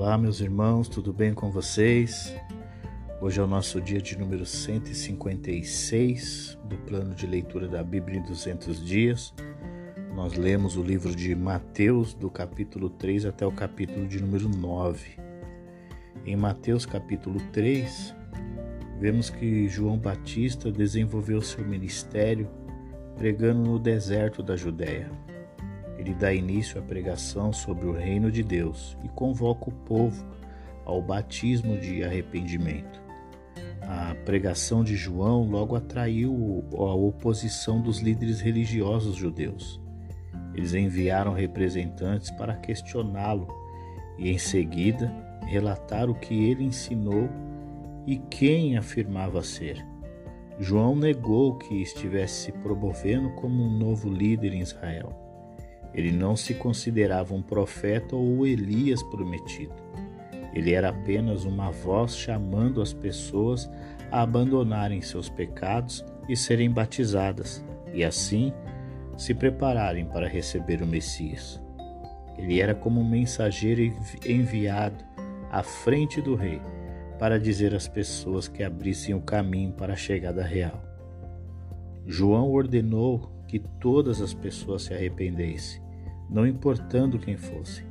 Olá, meus irmãos, tudo bem com vocês? Hoje é o nosso dia de número 156 do plano de leitura da Bíblia em 200 dias. Nós lemos o livro de Mateus, do capítulo 3 até o capítulo de número 9. Em Mateus, capítulo 3, vemos que João Batista desenvolveu seu ministério pregando no deserto da Judéia. Ele dá início à pregação sobre o reino de Deus e convoca o povo ao batismo de arrependimento. A pregação de João logo atraiu a oposição dos líderes religiosos judeus. Eles enviaram representantes para questioná-lo e, em seguida, relatar o que ele ensinou e quem afirmava ser. João negou que estivesse se promovendo como um novo líder em Israel. Ele não se considerava um profeta ou Elias prometido. Ele era apenas uma voz chamando as pessoas a abandonarem seus pecados e serem batizadas, e assim se prepararem para receber o Messias. Ele era como um mensageiro enviado à frente do rei para dizer às pessoas que abrissem o caminho para a chegada real. João ordenou que todas as pessoas se arrependessem, não importando quem fosse.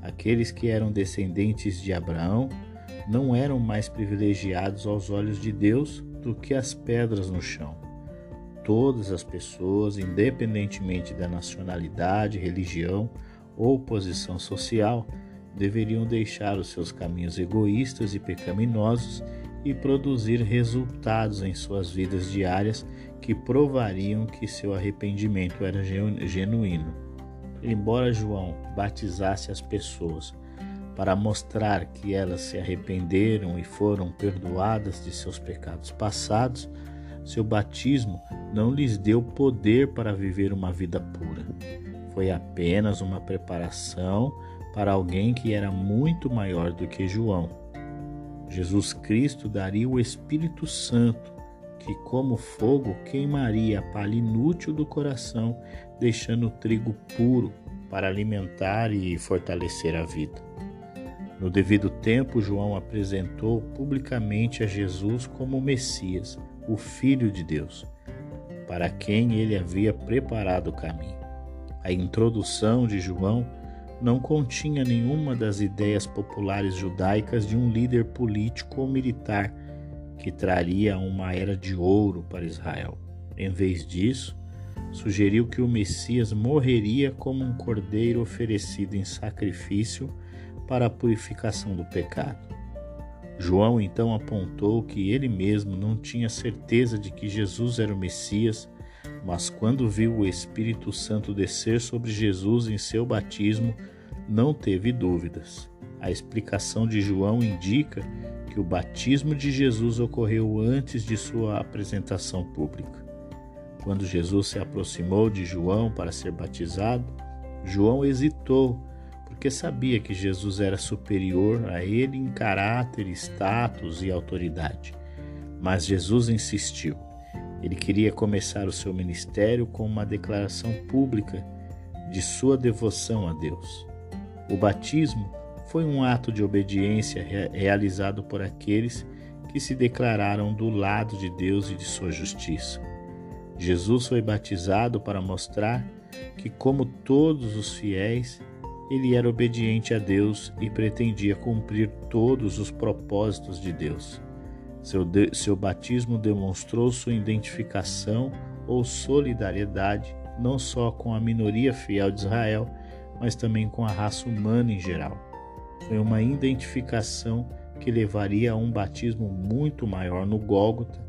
Aqueles que eram descendentes de Abraão não eram mais privilegiados aos olhos de Deus do que as pedras no chão. Todas as pessoas, independentemente da nacionalidade, religião ou posição social, deveriam deixar os seus caminhos egoístas e pecaminosos e produzir resultados em suas vidas diárias que provariam que seu arrependimento era genuíno. Embora João batizasse as pessoas para mostrar que elas se arrependeram e foram perdoadas de seus pecados passados, seu batismo não lhes deu poder para viver uma vida pura. Foi apenas uma preparação para alguém que era muito maior do que João Jesus Cristo daria o Espírito Santo, que, como fogo, queimaria a palha inútil do coração, deixando o trigo puro para alimentar e fortalecer a vida. No devido tempo, João apresentou publicamente a Jesus como o Messias, o Filho de Deus, para quem ele havia preparado o caminho. A introdução de João não continha nenhuma das ideias populares judaicas de um líder político ou militar que traria uma era de ouro para Israel. Em vez disso, sugeriu que o Messias morreria como um cordeiro oferecido em sacrifício para a purificação do pecado. João então apontou que ele mesmo não tinha certeza de que Jesus era o Messias, mas quando viu o Espírito Santo descer sobre Jesus em seu batismo, não teve dúvidas. A explicação de João indica que o batismo de Jesus ocorreu antes de sua apresentação pública. Quando Jesus se aproximou de João para ser batizado, João hesitou, porque sabia que Jesus era superior a ele em caráter, status e autoridade. Mas Jesus insistiu. Ele queria começar o seu ministério com uma declaração pública de sua devoção a Deus. O batismo foi um ato de obediência realizado por aqueles que se declararam do lado de Deus e de sua justiça. Jesus foi batizado para mostrar que, como todos os fiéis, ele era obediente a Deus e pretendia cumprir todos os propósitos de Deus. Seu, de, seu batismo demonstrou sua identificação ou solidariedade não só com a minoria fiel de Israel, mas também com a raça humana em geral. Foi uma identificação que levaria a um batismo muito maior no Gólgota,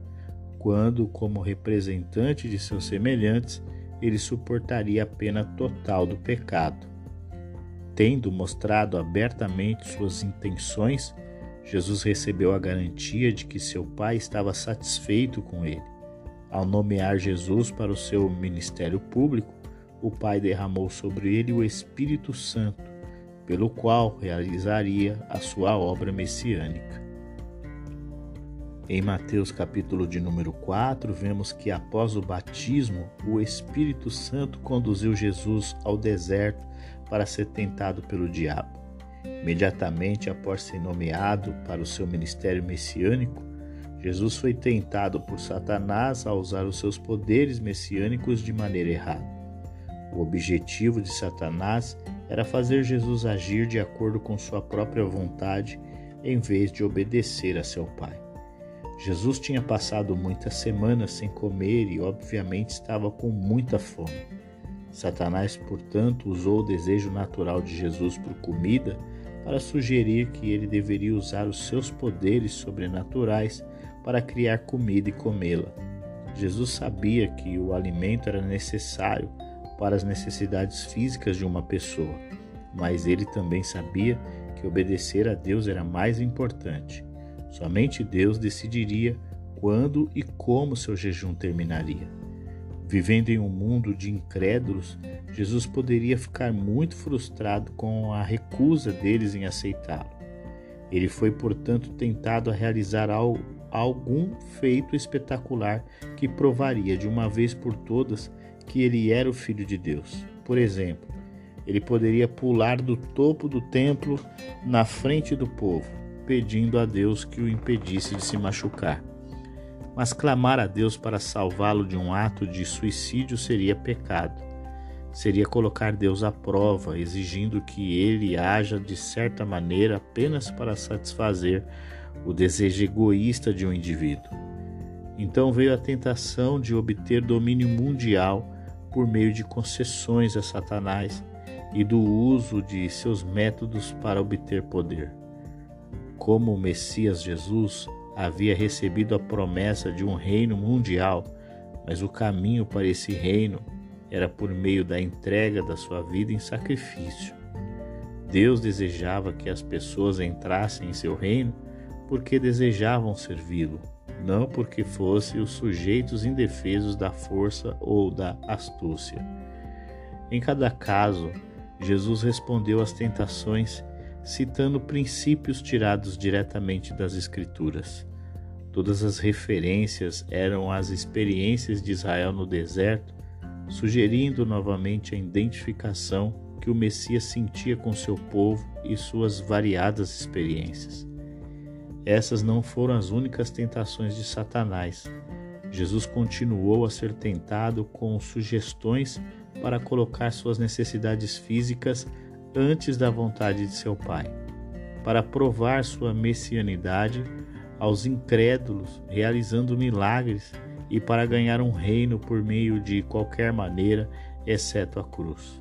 quando, como representante de seus semelhantes, ele suportaria a pena total do pecado. Tendo mostrado abertamente suas intenções, Jesus recebeu a garantia de que seu Pai estava satisfeito com ele. Ao nomear Jesus para o seu ministério público, o Pai derramou sobre ele o Espírito Santo, pelo qual realizaria a sua obra messiânica. Em Mateus capítulo de número 4, vemos que após o batismo, o Espírito Santo conduziu Jesus ao deserto para ser tentado pelo diabo. Imediatamente após ser nomeado para o seu ministério messiânico, Jesus foi tentado por Satanás a usar os seus poderes messiânicos de maneira errada. O objetivo de Satanás era fazer Jesus agir de acordo com sua própria vontade em vez de obedecer a seu Pai. Jesus tinha passado muitas semanas sem comer e, obviamente, estava com muita fome. Satanás, portanto, usou o desejo natural de Jesus por comida para sugerir que ele deveria usar os seus poderes sobrenaturais para criar comida e comê-la. Jesus sabia que o alimento era necessário para as necessidades físicas de uma pessoa, mas ele também sabia que obedecer a Deus era mais importante. Somente Deus decidiria quando e como seu jejum terminaria. Vivendo em um mundo de incrédulos, Jesus poderia ficar muito frustrado com a recusa deles em aceitá-lo. Ele foi, portanto, tentado a realizar algum feito espetacular que provaria de uma vez por todas que ele era o Filho de Deus. Por exemplo, ele poderia pular do topo do templo na frente do povo, pedindo a Deus que o impedisse de se machucar. Mas clamar a Deus para salvá-lo de um ato de suicídio seria pecado. Seria colocar Deus à prova, exigindo que ele haja de certa maneira apenas para satisfazer o desejo egoísta de um indivíduo. Então veio a tentação de obter domínio mundial por meio de concessões a Satanás e do uso de seus métodos para obter poder. Como o Messias Jesus havia recebido a promessa de um reino mundial, mas o caminho para esse reino era por meio da entrega da sua vida em sacrifício. Deus desejava que as pessoas entrassem em seu reino porque desejavam servi-lo, não porque fossem os sujeitos indefesos da força ou da astúcia. Em cada caso, Jesus respondeu às tentações citando princípios tirados diretamente das Escrituras. Todas as referências eram às experiências de Israel no deserto, sugerindo novamente a identificação que o Messias sentia com seu povo e suas variadas experiências. Essas não foram as únicas tentações de Satanás. Jesus continuou a ser tentado com sugestões para colocar suas necessidades físicas antes da vontade de seu Pai, para provar sua messianidade aos incrédulos, realizando milagres e para ganhar um reino por meio de qualquer maneira, exceto a cruz.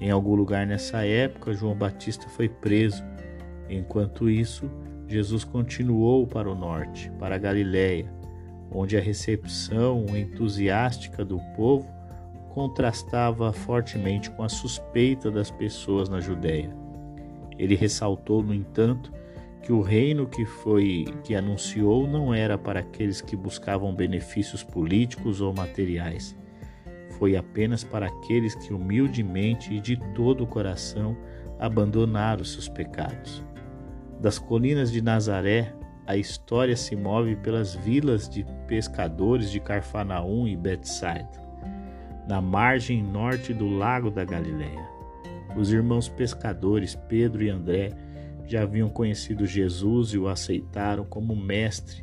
Em algum lugar nessa época, João Batista foi preso. Enquanto isso, Jesus continuou para o norte, para a Galiléia, onde a recepção entusiástica do povo contrastava fortemente com a suspeita das pessoas na Judéia. Ele ressaltou, no entanto, que o reino que foi que anunciou não era para aqueles que buscavam benefícios políticos ou materiais. Foi apenas para aqueles que humildemente e de todo o coração abandonaram seus pecados. Das colinas de Nazaré, a história se move pelas vilas de pescadores de Carfanaum e Betsaida na margem norte do lago da Galileia. Os irmãos pescadores Pedro e André já haviam conhecido Jesus e o aceitaram como mestre.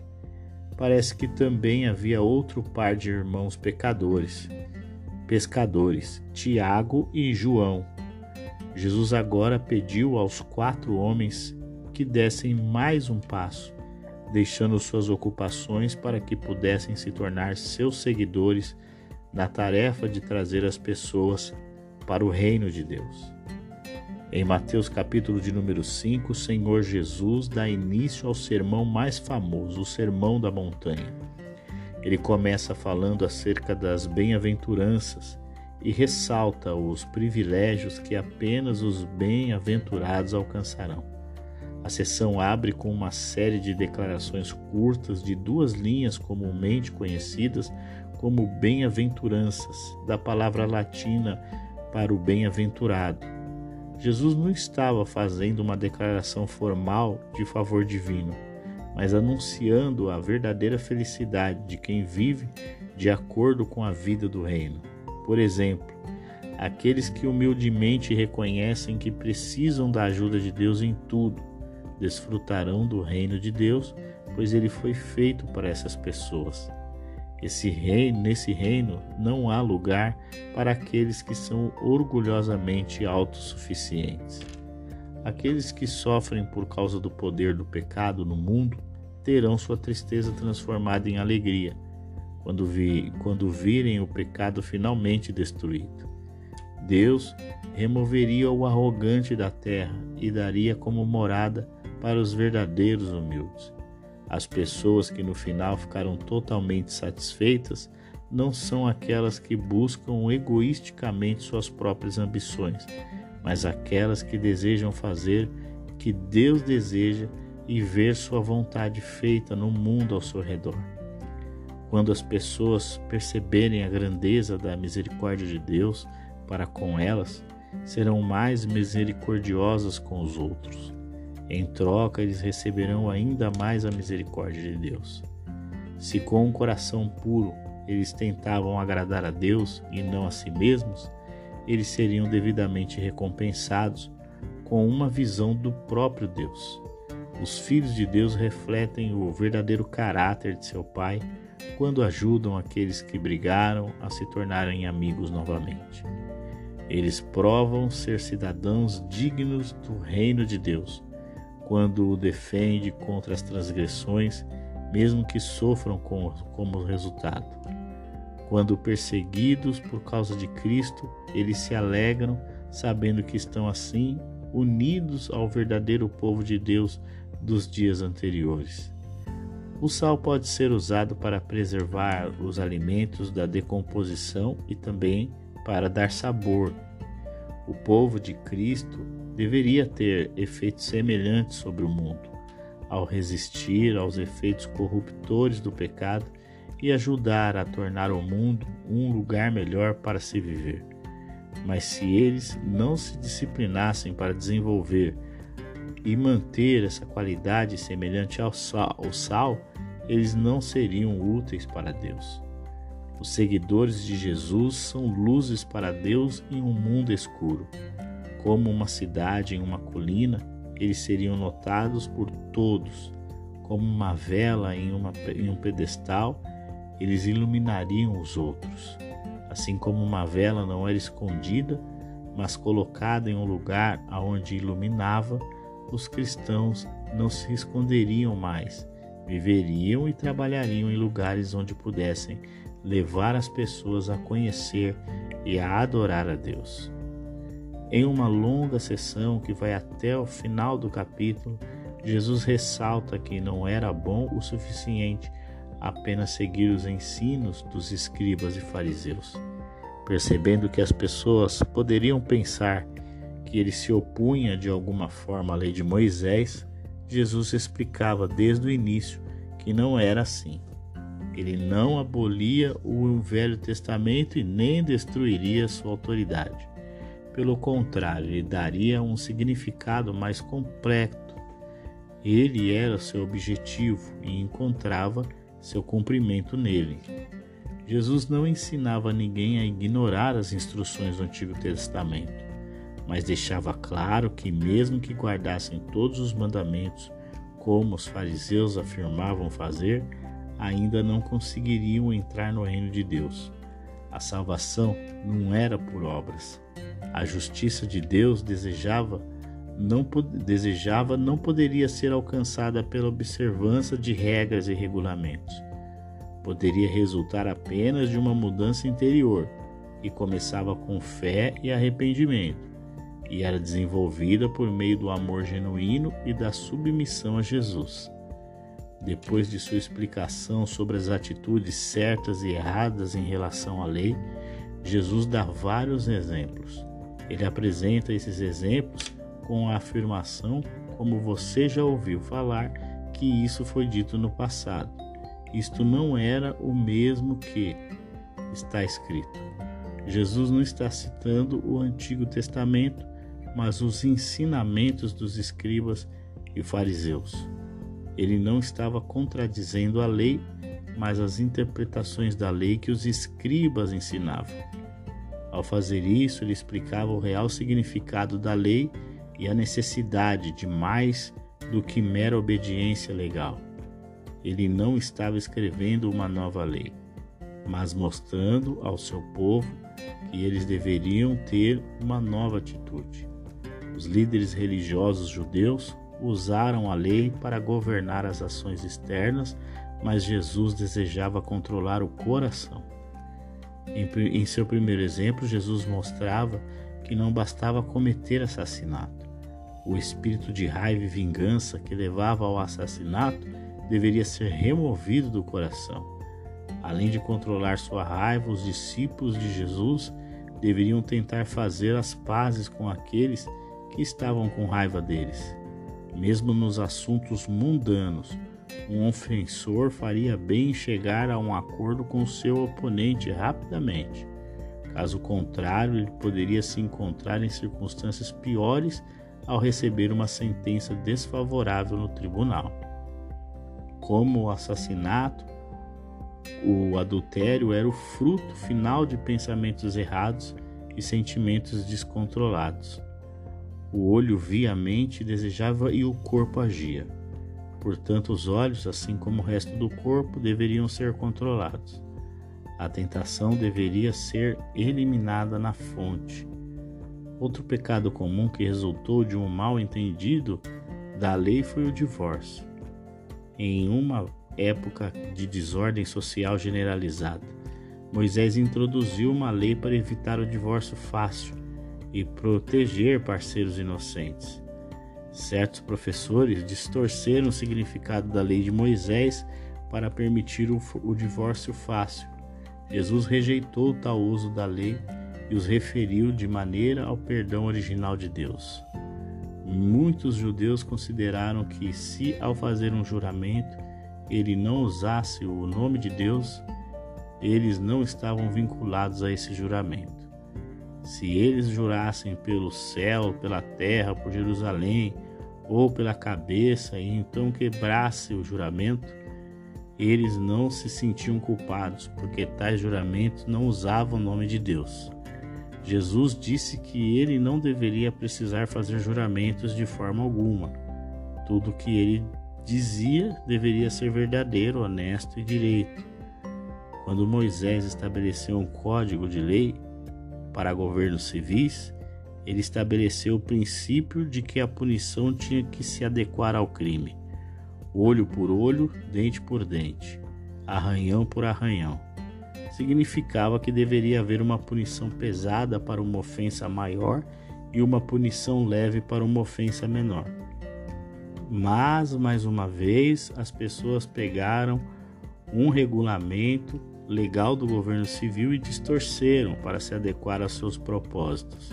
Parece que também havia outro par de irmãos pecadores, pescadores, Tiago e João. Jesus agora pediu aos quatro homens que dessem mais um passo, deixando suas ocupações para que pudessem se tornar seus seguidores na tarefa de trazer as pessoas para o reino de Deus. Em Mateus capítulo de número 5, o Senhor Jesus dá início ao sermão mais famoso, o Sermão da Montanha. Ele começa falando acerca das bem-aventuranças e ressalta os privilégios que apenas os bem-aventurados alcançarão. A sessão abre com uma série de declarações curtas de duas linhas comumente conhecidas como bem-aventuranças, da palavra latina para o bem-aventurado. Jesus não estava fazendo uma declaração formal de favor divino, mas anunciando a verdadeira felicidade de quem vive de acordo com a vida do reino. Por exemplo, Aqueles que humildemente reconhecem que precisam da ajuda de Deus em tudo, desfrutarão do reino de Deus, pois ele foi feito para essas pessoas. Esse reino, nesse reino não há lugar para aqueles que são orgulhosamente autossuficientes. Aqueles que sofrem por causa do poder do pecado no mundo terão sua tristeza transformada em alegria quando, vi, quando virem o pecado finalmente destruído. Deus removeria o arrogante da terra e daria como morada para os verdadeiros humildes. As pessoas que no final ficaram totalmente satisfeitas não são aquelas que buscam egoisticamente suas próprias ambições, mas aquelas que desejam fazer o que Deus deseja e ver sua vontade feita no mundo ao seu redor. Quando as pessoas perceberem a grandeza da misericórdia de Deus para com elas, serão mais misericordiosas com os outros. Em troca, eles receberão ainda mais a misericórdia de Deus. Se com um coração puro eles tentavam agradar a Deus e não a si mesmos, eles seriam devidamente recompensados com uma visão do próprio Deus. Os filhos de Deus refletem o verdadeiro caráter de seu Pai quando ajudam aqueles que brigaram a se tornarem amigos novamente. Eles provam ser cidadãos dignos do reino de Deus quando o defende contra as transgressões, mesmo que sofram como, resultado. Quando perseguidos por causa de Cristo, eles se alegram, sabendo que estão assim unidos ao verdadeiro povo de Deus dos dias anteriores. O sal pode ser usado para preservar os alimentos da decomposição e também para dar sabor. O povo de Cristo deveria ter efeitos semelhantes sobre o mundo, ao resistir aos efeitos corruptores do pecado e ajudar a tornar o mundo um lugar melhor para se viver. Mas se eles não se disciplinassem para desenvolver e manter essa qualidade semelhante ao sal, ao sal, eles não seriam úteis para Deus. Os seguidores de Jesus são luzes para Deus em um mundo escuro. Como uma cidade em uma colina, eles seriam notados por todos. Como uma vela em, uma, em um pedestal, eles iluminariam os outros. Assim como uma vela não era escondida, mas colocada em um lugar aonde iluminava, os cristãos não se esconderiam mais, viveriam e trabalhariam em lugares onde pudessem levar as pessoas a conhecer e a adorar a Deus. Em uma longa sessão que vai até o final do capítulo, Jesus ressalta que não era bom o suficiente apenas seguir os ensinos dos escribas e fariseus. Percebendo que as pessoas poderiam pensar que ele se opunha de alguma forma à lei de Moisés, Jesus explicava desde o início que não era assim. Ele não abolia o Velho Testamento e nem destruiria sua autoridade. Pelo contrário, ele daria um significado mais completo. Ele era seu objetivo e encontrava seu cumprimento nele. Jesus não ensinava ninguém a ignorar as instruções do Antigo Testamento, mas deixava claro que, mesmo que guardassem todos os mandamentos, como os fariseus afirmavam fazer, ainda não conseguiriam entrar no reino de Deus. A salvação não era por obras. A justiça de Deus desejava não, desejava não poderia ser alcançada pela observância de regras e regulamentos. Poderia resultar apenas de uma mudança interior, que começava com fé e arrependimento, e era desenvolvida por meio do amor genuíno e da submissão a Jesus. Depois de sua explicação sobre as atitudes certas e erradas em relação à lei, Jesus dá vários exemplos. Ele apresenta esses exemplos com a afirmação, como você já ouviu falar, que isso foi dito no passado. Isto não era o mesmo que está escrito. Jesus não está citando o Antigo Testamento, mas os ensinamentos dos escribas e fariseus. Ele não estava contradizendo a lei, mas as interpretações da lei que os escribas ensinavam. Ao fazer isso, ele explicava o real significado da lei e a necessidade de mais do que mera obediência legal. Ele não estava escrevendo uma nova lei, mas mostrando ao seu povo que eles deveriam ter uma nova atitude. Os líderes religiosos judeus usaram a lei para governar as ações externas, mas Jesus desejava controlar o coração. Em, em seu primeiro exemplo, Jesus mostrava que não bastava cometer assassinato. O espírito de raiva e vingança que levava ao assassinato deveria ser removido do coração. Além de controlar sua raiva, os discípulos de Jesus deveriam tentar fazer as pazes com aqueles que estavam com raiva deles. Mesmo nos assuntos mundanos, um ofensor faria bem em chegar a um acordo com seu oponente rapidamente. Caso contrário, ele poderia se encontrar em circunstâncias piores ao receber uma sentença desfavorável no tribunal. Como o assassinato, o adultério era o fruto final de pensamentos errados e sentimentos descontrolados. O olho via a mente, desejava e o corpo agia. Portanto, os olhos, assim como o resto do corpo, deveriam ser controlados. A tentação deveria ser eliminada na fonte. Outro pecado comum que resultou de um mal entendido da lei foi o divórcio. Em uma época de desordem social generalizada, Moisés introduziu uma lei para evitar o divórcio fácil e proteger parceiros inocentes. Certos professores distorceram o significado da lei de Moisés para permitir o, o divórcio fácil. Jesus rejeitou tal uso da lei e os referiu de maneira ao perdão original de Deus. Muitos judeus consideraram que, se ao fazer um juramento ele não usasse o nome de Deus, eles não estavam vinculados a esse juramento. Se eles jurassem pelo céu, pela terra, por Jerusalém ou pela cabeça e então quebrasse o juramento, eles não se sentiam culpados, porque tais juramentos não usavam o nome de Deus. Jesus disse que ele não deveria precisar fazer juramentos de forma alguma. Tudo que ele dizia deveria ser verdadeiro, honesto e direito. Quando Moisés estabeleceu um código de lei, para governos civis, ele estabeleceu o princípio de que a punição tinha que se adequar ao crime, olho por olho, dente por dente, arranhão por arranhão. Significava que deveria haver uma punição pesada para uma ofensa maior e uma punição leve para uma ofensa menor. Mas, mais uma vez, as pessoas pegaram um regulamento legal do governo civil e distorceram para se adequar aos seus propósitos.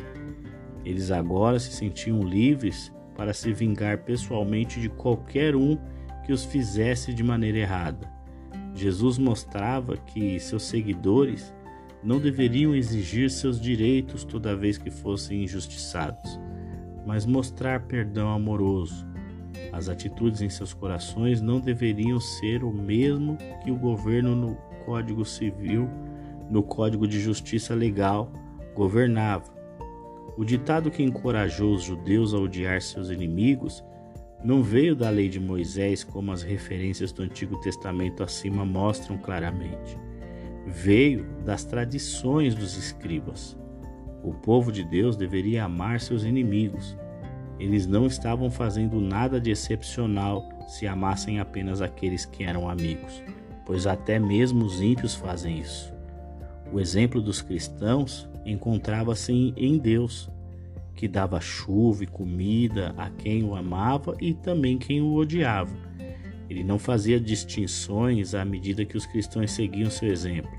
Eles agora se sentiam livres para se vingar pessoalmente de qualquer um que os fizesse de maneira errada. Jesus mostrava que seus seguidores não deveriam exigir seus direitos toda vez que fossem injustiçados, mas mostrar perdão amoroso. As atitudes em seus corações não deveriam ser o mesmo que o governo no Código Civil, no Código de Justiça Legal, governava. O ditado que encorajou os judeus a odiar seus inimigos não veio da lei de Moisés, como as referências do Antigo Testamento acima mostram claramente. Veio das tradições dos escribas. O povo de Deus deveria amar seus inimigos. Eles não estavam fazendo nada de excepcional se amassem apenas aqueles que eram amigos pois até mesmo os ímpios fazem isso. O exemplo dos cristãos encontrava-se em Deus, que dava chuva e comida a quem o amava e também quem o odiava. Ele não fazia distinções à medida que os cristãos seguiam seu exemplo.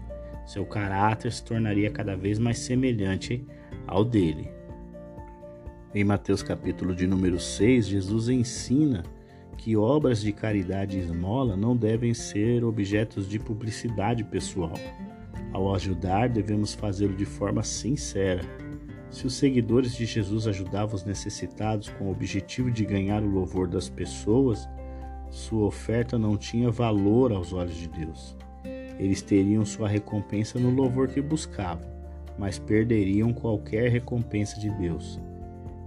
Seu caráter se tornaria cada vez mais semelhante ao dele. Em Mateus capítulo de número 6, Jesus ensina que obras de caridade e esmola não devem ser objetos de publicidade pessoal. Ao ajudar, devemos fazê-lo de forma sincera. Se os seguidores de Jesus ajudavam os necessitados com o objetivo de ganhar o louvor das pessoas, sua oferta não tinha valor aos olhos de Deus. Eles teriam sua recompensa no louvor que buscavam, mas perderiam qualquer recompensa de Deus.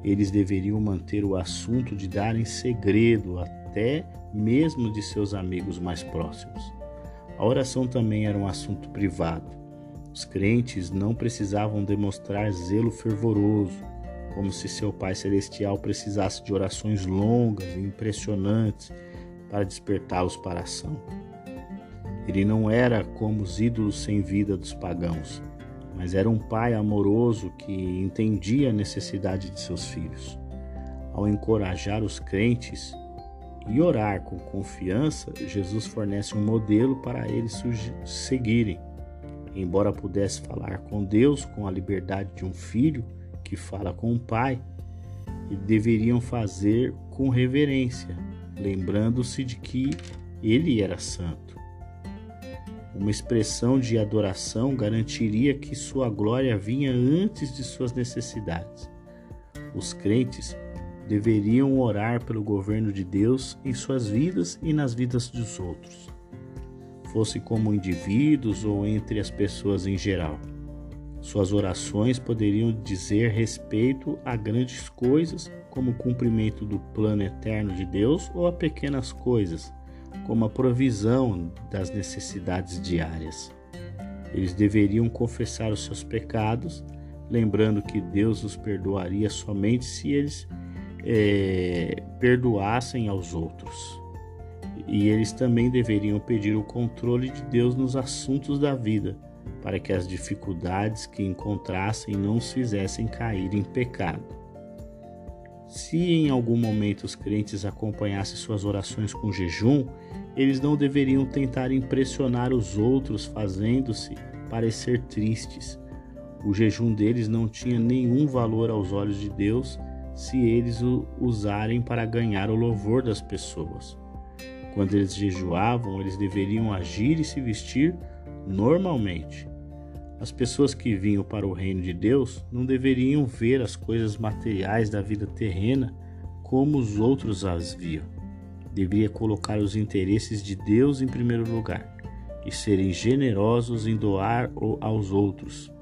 Eles deveriam manter o assunto de dar em segredo até mesmo de seus amigos mais próximos. A oração também era um assunto privado. Os crentes não precisavam demonstrar zelo fervoroso, como se seu Pai Celestial precisasse de orações longas e impressionantes para despertá-los para a ação. Ele não era como os ídolos sem vida dos pagãos, mas era um pai amoroso que entendia a necessidade de seus filhos. Ao encorajar os crentes e orar com confiança, Jesus fornece um modelo para eles seguirem. Embora pudesse falar com Deus com a liberdade de um filho que fala com o pai, deveriam fazer com reverência, lembrando-se de que ele era santo. Uma expressão de adoração garantiria que sua glória vinha antes de suas necessidades. Os crentes deveriam orar pelo governo de Deus em suas vidas e nas vidas dos outros, fosse como indivíduos ou entre as pessoas em geral. Suas orações poderiam dizer respeito a grandes coisas, como o cumprimento do plano eterno de Deus, ou a pequenas coisas, como a provisão das necessidades diárias. Eles deveriam confessar os seus pecados, lembrando que Deus os perdoaria somente se eles é, perdoassem aos outros. E eles também deveriam pedir o controle de Deus nos assuntos da vida, para que as dificuldades que encontrassem não os fizessem cair em pecado. Se em algum momento os crentes acompanhassem suas orações com jejum, eles não deveriam tentar impressionar os outros fazendo-se parecer tristes. O jejum deles não tinha nenhum valor aos olhos de Deus se eles o usarem para ganhar o louvor das pessoas. Quando eles jejuavam, eles deveriam agir e se vestir normalmente. As pessoas que vinham para o reino de Deus não deveriam ver as coisas materiais da vida terrena como os outros as viam. Deveria colocar os interesses de Deus em primeiro lugar e serem generosos em doar aos outros.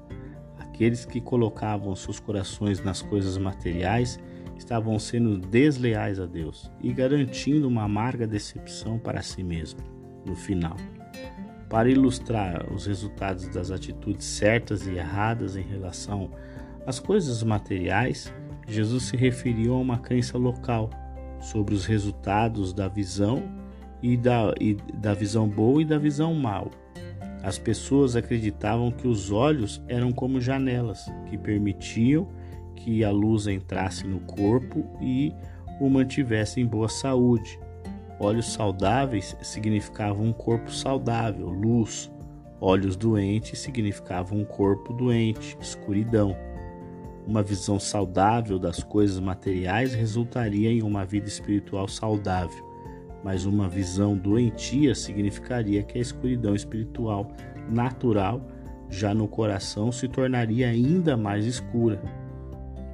Aqueles que colocavam seus corações nas coisas materiais estavam sendo desleais a Deus e garantindo uma amarga decepção para si mesmo no final. Para ilustrar os resultados das atitudes certas e erradas em relação às coisas materiais, Jesus se referiu a uma crença local sobre os resultados da visão e da, e da visão boa e da visão mal. As pessoas acreditavam que os olhos eram como janelas que permitiam que a luz entrasse no corpo e o mantivesse em boa saúde. Olhos saudáveis significavam um corpo saudável, luz. Olhos doentes significavam um corpo doente, escuridão. Uma visão saudável das coisas materiais resultaria em uma vida espiritual saudável, mas uma visão doentia significaria que a escuridão espiritual natural, já no coração, se tornaria ainda mais escura.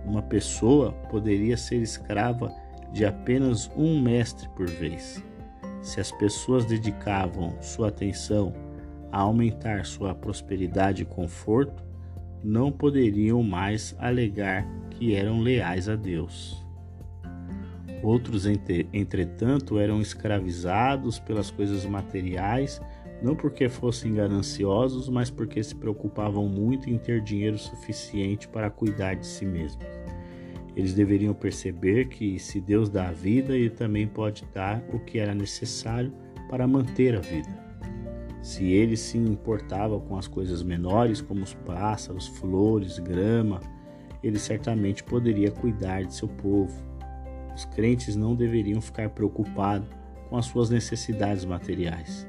Uma pessoa poderia ser escrava de apenas um mestre por vez. Se as pessoas dedicavam sua atenção a aumentar sua prosperidade e conforto, não poderiam mais alegar que eram leais a Deus. Outros, entretanto, eram escravizados pelas coisas materiais, não porque fossem gananciosos, mas porque se preocupavam muito em ter dinheiro suficiente para cuidar de si mesmos. Eles deveriam perceber que se Deus dá a vida, Ele também pode dar o que era necessário para manter a vida. Se ele se importava com as coisas menores, como os pássaros, flores, grama, ele certamente poderia cuidar de seu povo. Os crentes não deveriam ficar preocupados com as suas necessidades materiais.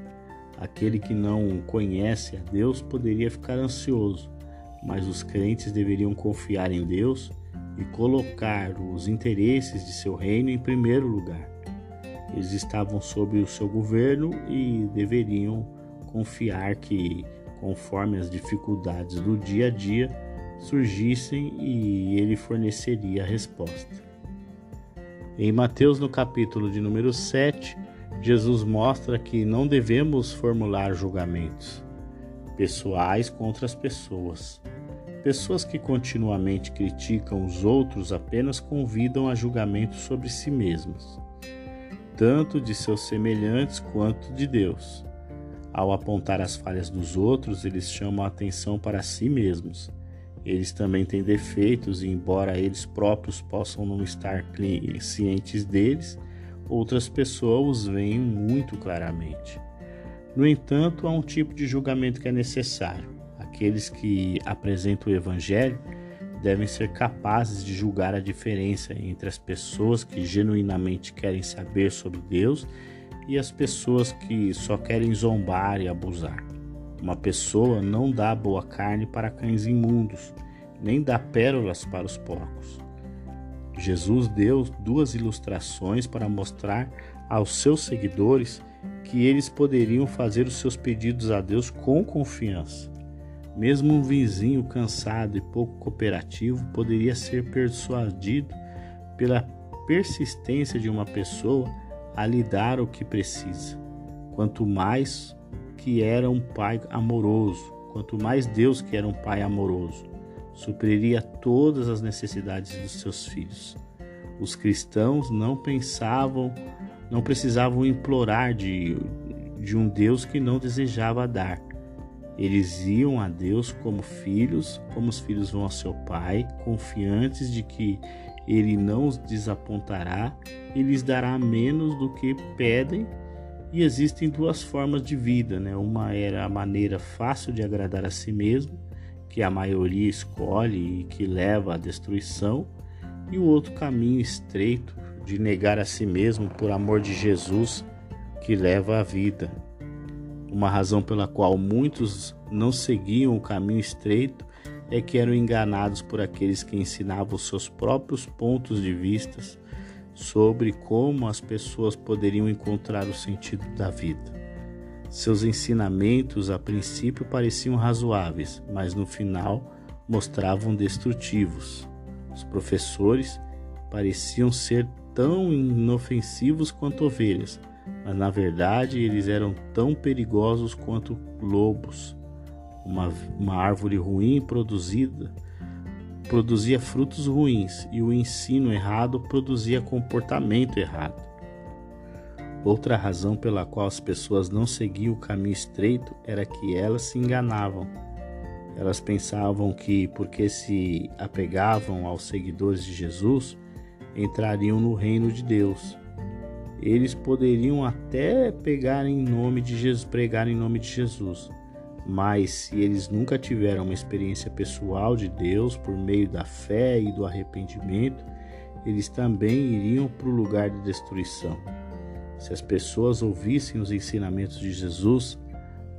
Aquele que não conhece a Deus poderia ficar ansioso, mas os crentes deveriam confiar em Deus e colocar os interesses de seu reino em primeiro lugar. Eles estavam sob o seu governo e deveriam confiar que, conforme as dificuldades do dia a dia surgissem, e ele forneceria a resposta. Em Mateus, no capítulo de número 7, Jesus mostra que não devemos formular julgamentos pessoais contra as pessoas Pessoas que continuamente criticam os outros apenas convidam a julgamento sobre si mesmas, tanto de seus semelhantes quanto de Deus. Ao apontar as falhas dos outros, eles chamam a atenção para si mesmos. Eles também têm defeitos e, embora eles próprios possam não estar cientes deles, outras pessoas veem muito claramente. No entanto, há um tipo de julgamento que é necessário. Aqueles que apresentam o Evangelho devem ser capazes de julgar a diferença entre as pessoas que genuinamente querem saber sobre Deus e as pessoas que só querem zombar e abusar. Uma pessoa não dá boa carne para cães imundos, nem dá pérolas para os porcos. Jesus deu duas ilustrações para mostrar aos seus seguidores que eles poderiam fazer os seus pedidos a Deus com confiança. Mesmo um vizinho cansado e pouco cooperativo poderia ser persuadido pela persistência de uma pessoa a lhe dar o que precisa. Quanto mais que era um pai amoroso, quanto mais Deus que era um pai amoroso supriria todas as necessidades dos seus filhos. Os cristãos não pensavam, não precisavam implorar de, de um Deus que não desejava dar. Eles iam a Deus como filhos, como os filhos vão ao seu pai, confiantes de que ele não os desapontará e lhes dará menos do que pedem. E existem duas formas de vida, né? Uma era a maneira fácil de agradar a si mesmo, que a maioria escolhe e que leva à destruição, e o outro caminho estreito de negar a si mesmo por amor de Jesus, que leva à vida. Uma razão pela qual muitos não seguiam o caminho estreito é que eram enganados por aqueles que ensinavam seus próprios pontos de vista sobre como as pessoas poderiam encontrar o sentido da vida. Seus ensinamentos a princípio pareciam razoáveis, mas no final mostravam destrutivos. Os professores pareciam ser tão inofensivos quanto ovelhas, mas na verdade eles eram tão perigosos quanto lobos. Uma, uma árvore ruim produzida produzia frutos ruins e o ensino errado produzia comportamento errado. Outra razão pela qual as pessoas não seguiam o caminho estreito era que elas se enganavam. Elas pensavam que, porque se apegavam aos seguidores de Jesus, entrariam no reino de Deus. Eles poderiam até pegar em nome de Jesus, pregar em nome de Jesus, mas se eles nunca tiveram uma experiência pessoal de Deus por meio da fé e do arrependimento, eles também iriam para o lugar de destruição. Se as pessoas ouvissem os ensinamentos de Jesus,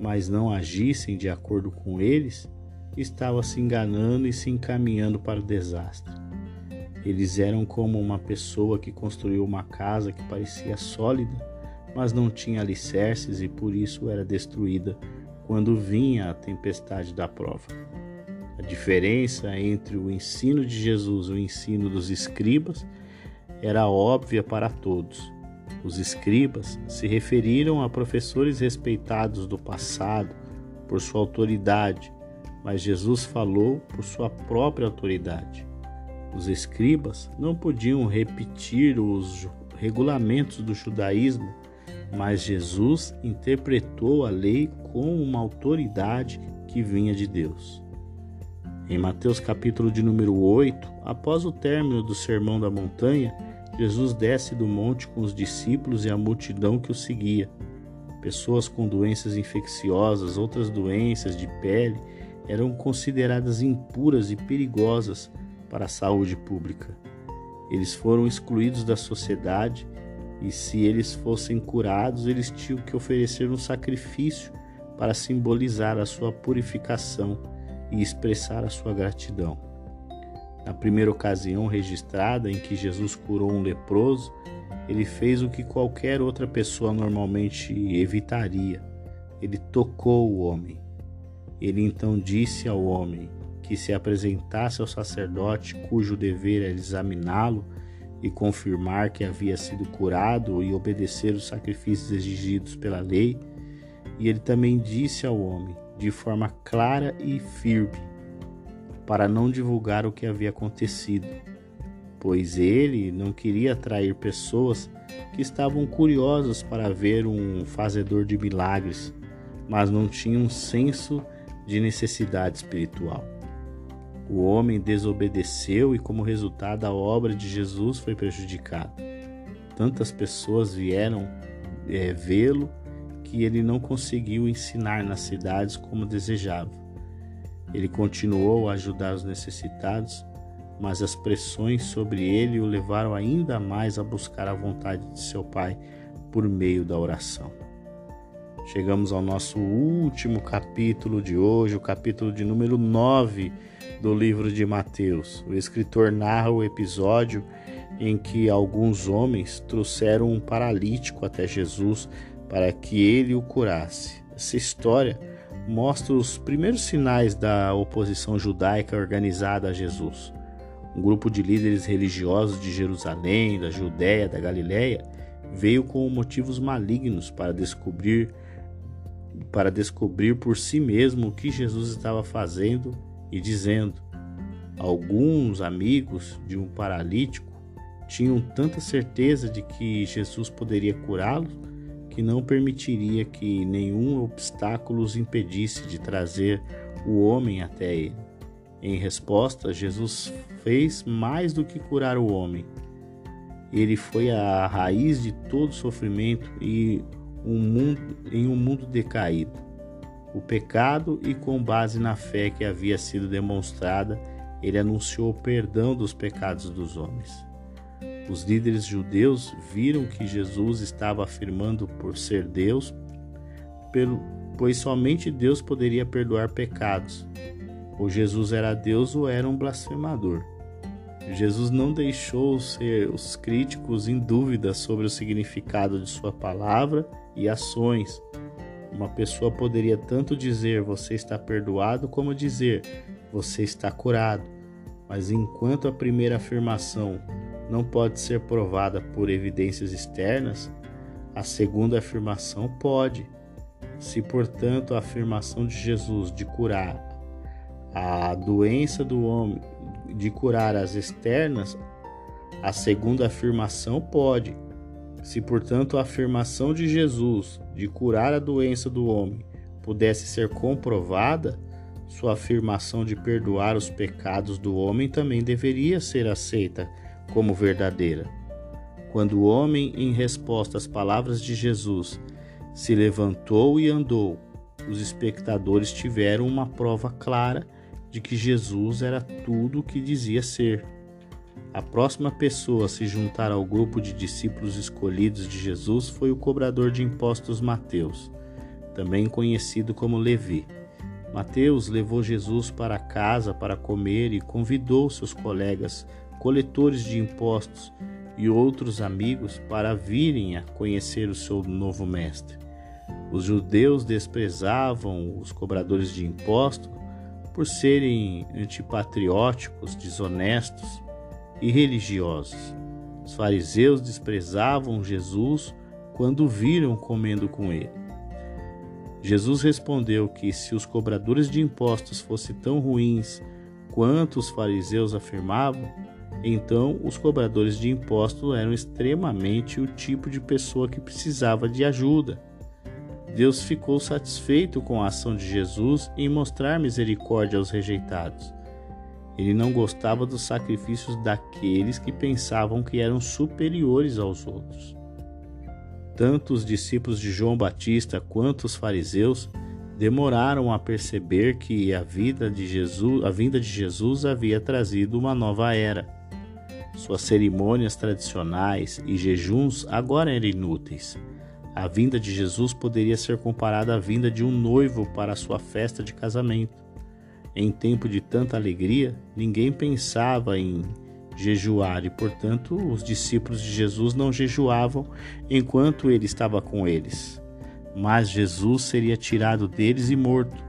mas não agissem de acordo com eles, estavam se enganando e se encaminhando para o desastre. Eles eram como uma pessoa que construiu uma casa que parecia sólida, mas não tinha alicerces e por isso era destruída quando vinha a tempestade da prova. A diferença entre o ensino de Jesus e o ensino dos escribas era óbvia para todos. Os escribas se referiram a professores respeitados do passado por sua autoridade, mas Jesus falou por sua própria autoridade. Os escribas não podiam repetir os regulamentos do judaísmo, mas Jesus interpretou a lei com uma autoridade que vinha de Deus. Em Mateus capítulo de número 8, após o término do Sermão da Montanha, Jesus desce do monte com os discípulos e a multidão que o seguia. Pessoas com doenças infecciosas, outras doenças de pele, eram consideradas impuras e perigosas para a saúde pública. Eles foram excluídos da sociedade e, se eles fossem curados, eles tinham que oferecer um sacrifício para simbolizar a sua purificação e expressar a sua gratidão. Na primeira ocasião registrada em que Jesus curou um leproso, ele fez o que qualquer outra pessoa normalmente evitaria. Ele tocou o homem. Ele então disse ao homem que se apresentasse ao sacerdote, cujo dever era examiná-lo e confirmar que havia sido curado e obedecer os sacrifícios exigidos pela lei. E ele também disse ao homem, de forma clara e firme, para não divulgar o que havia acontecido, pois ele não queria atrair pessoas que estavam curiosas para ver um fazedor de milagres, mas não tinham um senso de necessidade espiritual. O homem desobedeceu e, como resultado, a obra de Jesus foi prejudicada. Tantas pessoas vieram é, vê-lo que ele não conseguiu ensinar nas cidades como desejava. Ele continuou a ajudar os necessitados, mas as pressões sobre ele o levaram ainda mais a buscar a vontade de seu Pai por meio da oração. Chegamos ao nosso último capítulo de hoje, o capítulo de número 9 do livro de Mateus. O escritor narra o episódio em que alguns homens trouxeram um paralítico até Jesus para que ele o curasse. Essa história mostra os primeiros sinais da oposição judaica organizada a Jesus. Um grupo de líderes religiosos de Jerusalém, da Judéia, da Galiléia, veio com motivos malignos para descobrir para descobrir por si mesmo o que Jesus estava fazendo e dizendo. Alguns amigos de um paralítico tinham tanta certeza de que Jesus poderia curá-lo que não permitiria que nenhum obstáculo os impedisse de trazer o homem até ele. Em resposta, Jesus fez mais do que curar o homem. Ele foi a raiz de todo sofrimento e um mundo, em um mundo decaído o pecado e, com base na fé que havia sido demonstrada, ele anunciou o perdão dos pecados dos homens. Os líderes judeus viram que Jesus estava afirmando por ser Deus, pois somente Deus poderia perdoar pecados. Ou Jesus era Deus ou era um blasfemador. Jesus não deixou os críticos em dúvida sobre o significado de sua palavra e ações uma pessoa poderia tanto dizer você está perdoado, como dizer você está curado. Mas enquanto a primeira afirmação não pode ser provada por evidências externas, a segunda afirmação pode. Se, portanto, a afirmação de Jesus de curar a doença do homem, de curar as externas, a segunda afirmação pode. Se, portanto, a afirmação de Jesus de curar a doença do homem pudesse ser comprovada, sua afirmação de perdoar os pecados do homem também deveria ser aceita como verdadeira. Quando o homem, em resposta às palavras de Jesus, se levantou e andou, os espectadores tiveram uma prova clara de que Jesus era tudo o que dizia ser. A próxima pessoa a se juntar ao grupo de discípulos escolhidos de Jesus foi o cobrador de impostos Mateus, também conhecido como Levi. Mateus levou Jesus para casa para comer e convidou seus colegas, coletores de impostos e outros amigos para virem a conhecer o seu novo mestre. Os judeus desprezavam os cobradores de impostos por serem antipatrióticos, desonestos, e religiosos. Os fariseus desprezavam Jesus quando viram comendo com ele. Jesus respondeu que se os cobradores de impostos fossem tão ruins quanto os fariseus afirmavam, então os cobradores de impostos eram extremamente o tipo de pessoa que precisava de ajuda. Deus ficou satisfeito com a ação de Jesus em mostrar misericórdia aos rejeitados. Ele não gostava dos sacrifícios daqueles que pensavam que eram superiores aos outros. Tanto os discípulos de João Batista quanto os fariseus demoraram a perceber que a vida de Jesus, a vinda de Jesus havia trazido uma nova era. Suas cerimônias tradicionais e jejuns agora eram inúteis. A vinda de Jesus poderia ser comparada à vinda de um noivo para sua festa de casamento. Em tempo de tanta alegria, ninguém pensava em jejuar e, portanto, os discípulos de Jesus não jejuavam enquanto ele estava com eles. Mas Jesus seria tirado deles e morto.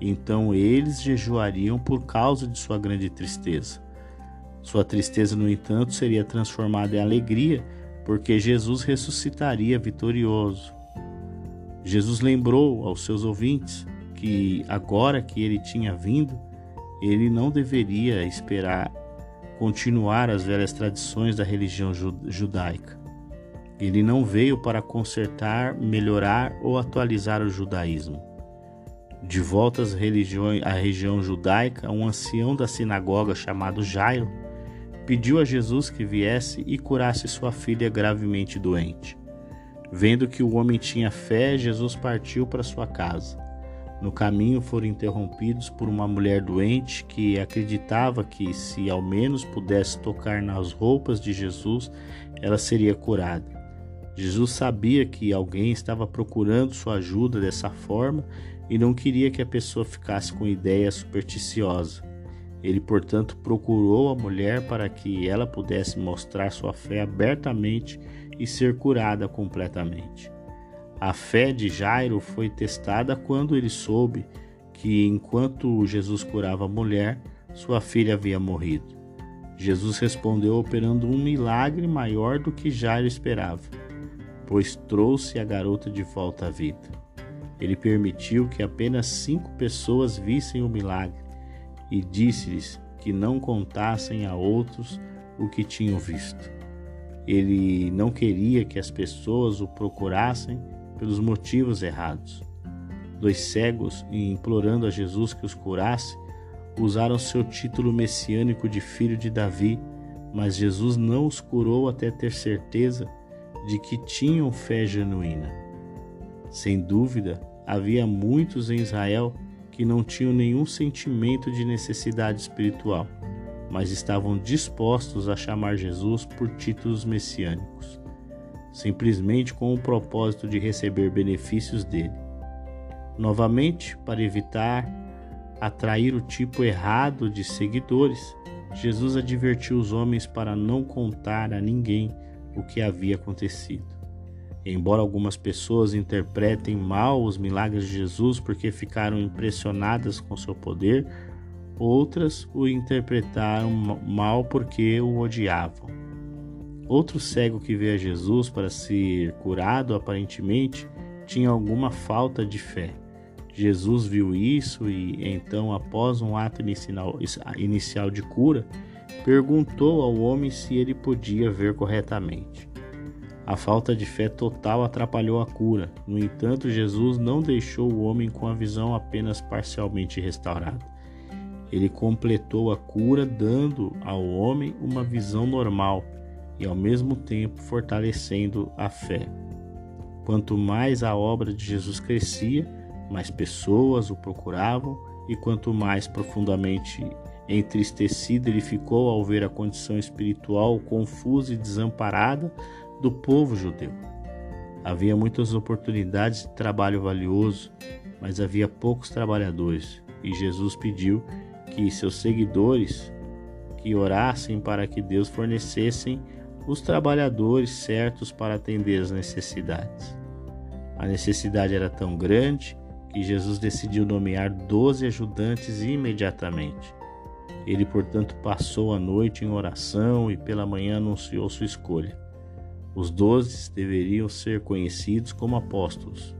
Então eles jejuariam por causa de sua grande tristeza. Sua tristeza, no entanto, seria transformada em alegria, porque Jesus ressuscitaria vitorioso. Jesus lembrou aos seus ouvintes que agora que ele tinha vindo, ele não deveria esperar continuar as velhas tradições da religião judaica. Ele não veio para consertar, melhorar ou atualizar o judaísmo. De volta às religiões, à região judaica, um ancião da sinagoga chamado Jairo pediu a Jesus que viesse e curasse sua filha gravemente doente. Vendo que o homem tinha fé, Jesus partiu para sua casa. No caminho foram interrompidos por uma mulher doente que acreditava que, se ao menos pudesse tocar nas roupas de Jesus, ela seria curada. Jesus sabia que alguém estava procurando sua ajuda dessa forma e não queria que a pessoa ficasse com ideia supersticiosa. Ele, portanto, procurou a mulher para que ela pudesse mostrar sua fé abertamente e ser curada completamente. A fé de Jairo foi testada quando ele soube que, enquanto Jesus curava a mulher, sua filha havia morrido. Jesus respondeu operando um milagre maior do que Jairo esperava, pois trouxe a garota de volta à vida. Ele permitiu que apenas cinco pessoas vissem o milagre e disse-lhes que não contassem a outros o que tinham visto. Ele não queria que as pessoas o procurassem pelos motivos errados. Dois cegos, implorando a Jesus que os curasse, usaram seu título messiânico de filho de Davi, mas Jesus não os curou até ter certeza de que tinham fé genuína. Sem dúvida, havia muitos em Israel que não tinham nenhum sentimento de necessidade espiritual, mas estavam dispostos a chamar Jesus por títulos messiânicos, simplesmente com o propósito de receber benefícios dele. Novamente, para evitar atrair o tipo errado de seguidores, Jesus advertiu os homens para não contar a ninguém o que havia acontecido. Embora algumas pessoas interpretem mal os milagres de Jesus porque ficaram impressionadas com seu poder, outras o interpretaram mal porque o odiavam. Outro cego que veio a Jesus para ser curado aparentemente tinha alguma falta de fé. Jesus viu isso e então, após um ato inicial, de cura, perguntou ao homem se ele podia ver corretamente. A falta de fé total atrapalhou a cura. No entanto, Jesus não deixou o homem com a visão apenas parcialmente restaurada. Ele completou a cura, dando ao homem uma visão normal e, ao mesmo tempo, fortalecendo a fé. Quanto mais a obra de Jesus crescia, mais pessoas o procuravam, e quanto mais profundamente entristecido ele ficou ao ver a condição espiritual confusa e desamparada do povo judeu. Havia muitas oportunidades de trabalho valioso, mas havia poucos trabalhadores, e Jesus pediu que seus seguidores que orassem para que Deus fornecessem os trabalhadores certos para atender as necessidades. A necessidade era tão grande que Jesus decidiu nomear doze ajudantes imediatamente. Ele, portanto, passou a noite em oração e pela manhã anunciou sua escolha. Os doze deveriam ser conhecidos como apóstolos,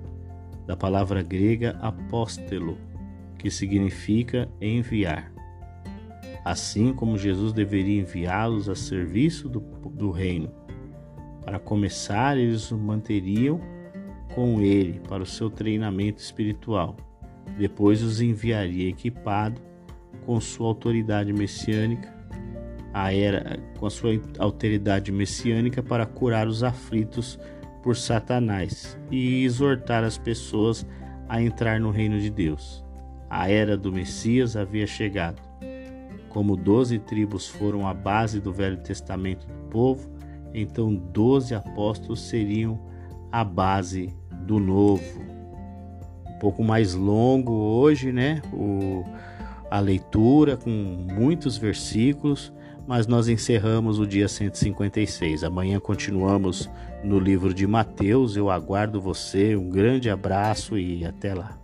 da palavra grega apóstelo, que significa enviar. Assim como Jesus deveria enviá-los a serviço do, do reino. Para começar, eles o manteriam com ele para o seu treinamento espiritual. Depois os enviaria equipado com sua autoridade messiânica a era com a sua autoridade messiânica para curar os aflitos por Satanás e exortar as pessoas a entrar no reino de Deus. A era do Messias havia chegado. Como doze tribos foram a base do Velho Testamento do povo, então doze apóstolos seriam a base do Novo. Um pouco mais longo hoje, né? O, a leitura com muitos versículos mas nós encerramos o dia 156. Amanhã continuamos no livro de Mateus. Eu aguardo você. Um grande abraço e até lá.